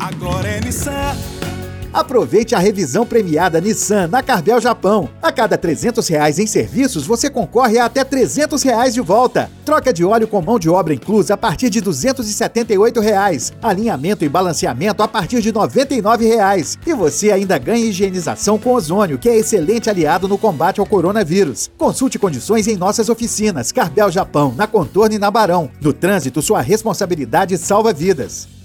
Agora é Nissan. Aproveite a revisão premiada Nissan na Carbel Japão. A cada 300 reais em serviços, você concorre a até 300 reais de volta. Troca de óleo com mão de obra inclusa a partir de 278 reais. Alinhamento e balanceamento a partir de 99 reais. E você ainda ganha higienização com ozônio, que é excelente aliado no combate ao coronavírus. Consulte condições em nossas oficinas. Carbel Japão, na Contorno e na Barão. No trânsito, sua responsabilidade salva vidas.